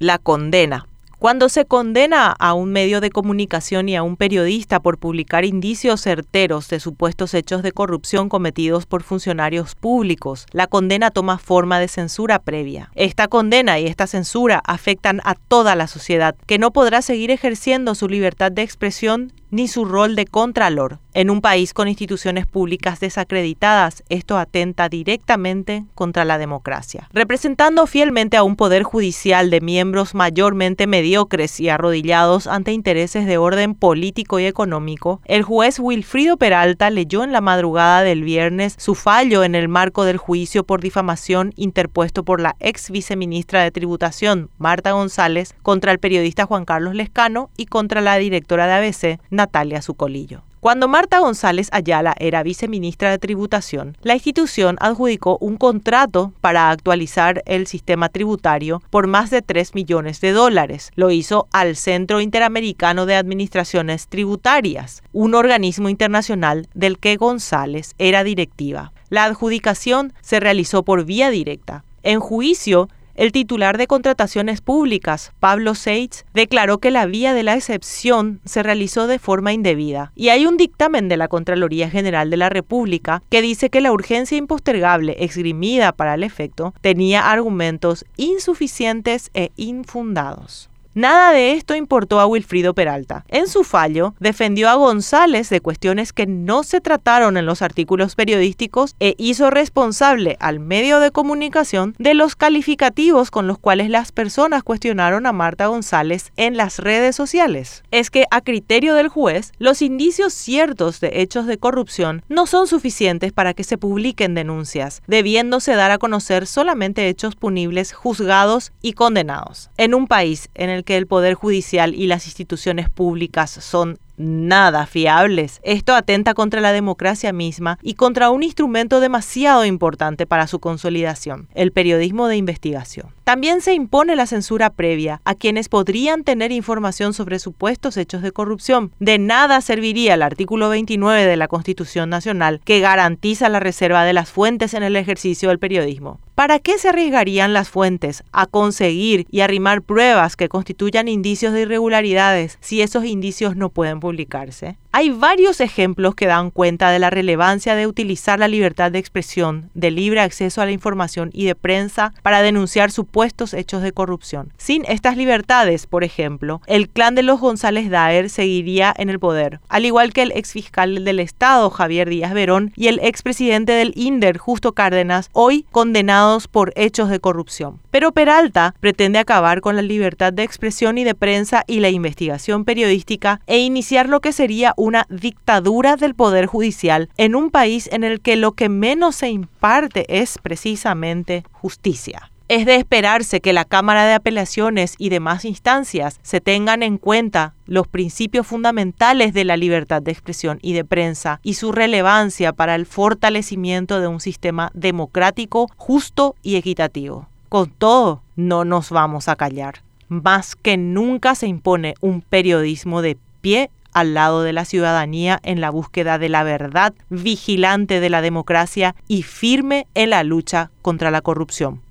la condena. Cuando se condena a un medio de comunicación y a un periodista por publicar indicios certeros de supuestos hechos de corrupción cometidos por funcionarios públicos, la condena toma forma de censura previa. Esta condena y esta censura afectan a toda la sociedad, que no podrá seguir ejerciendo su libertad de expresión ni su rol de contralor. En un país con instituciones públicas desacreditadas, esto atenta directamente contra la democracia. Representando fielmente a un poder judicial de miembros mayormente mediocres y arrodillados ante intereses de orden político y económico, el juez Wilfrido Peralta leyó en la madrugada del viernes su fallo en el marco del juicio por difamación interpuesto por la ex viceministra de Tributación, Marta González, contra el periodista Juan Carlos Lescano y contra la directora de ABC, Natalia Zucolillo. Cuando Marta González Ayala era viceministra de Tributación, la institución adjudicó un contrato para actualizar el sistema tributario por más de 3 millones de dólares. Lo hizo al Centro Interamericano de Administraciones Tributarias, un organismo internacional del que González era directiva. La adjudicación se realizó por vía directa. En juicio, el titular de Contrataciones Públicas, Pablo Seitz, declaró que la vía de la excepción se realizó de forma indebida. Y hay un dictamen de la Contraloría General de la República que dice que la urgencia impostergable esgrimida para el efecto tenía argumentos insuficientes e infundados. Nada de esto importó a Wilfrido Peralta. En su fallo, defendió a González de cuestiones que no se trataron en los artículos periodísticos e hizo responsable al medio de comunicación de los calificativos con los cuales las personas cuestionaron a Marta González en las redes sociales. Es que, a criterio del juez, los indicios ciertos de hechos de corrupción no son suficientes para que se publiquen denuncias, debiéndose dar a conocer solamente hechos punibles juzgados y condenados. En un país en el que el Poder Judicial y las instituciones públicas son nada fiables. Esto atenta contra la democracia misma y contra un instrumento demasiado importante para su consolidación, el periodismo de investigación. También se impone la censura previa a quienes podrían tener información sobre supuestos hechos de corrupción. De nada serviría el artículo 29 de la Constitución Nacional que garantiza la reserva de las fuentes en el ejercicio del periodismo. ¿Para qué se arriesgarían las fuentes a conseguir y arrimar pruebas que constituyan indicios de irregularidades si esos indicios no pueden? Hay varios ejemplos que dan cuenta de la relevancia de utilizar la libertad de expresión, de libre acceso a la información y de prensa para denunciar supuestos hechos de corrupción. Sin estas libertades, por ejemplo, el clan de los González Daer seguiría en el poder, al igual que el exfiscal del Estado, Javier Díaz Verón, y el expresidente del INDER, Justo Cárdenas, hoy condenados por hechos de corrupción. Pero Peralta pretende acabar con la libertad de expresión y de prensa y la investigación periodística e lo que sería una dictadura del Poder Judicial en un país en el que lo que menos se imparte es precisamente justicia. Es de esperarse que la Cámara de Apelaciones y demás instancias se tengan en cuenta los principios fundamentales de la libertad de expresión y de prensa y su relevancia para el fortalecimiento de un sistema democrático, justo y equitativo. Con todo, no nos vamos a callar. Más que nunca se impone un periodismo de pie al lado de la ciudadanía en la búsqueda de la verdad, vigilante de la democracia y firme en la lucha contra la corrupción.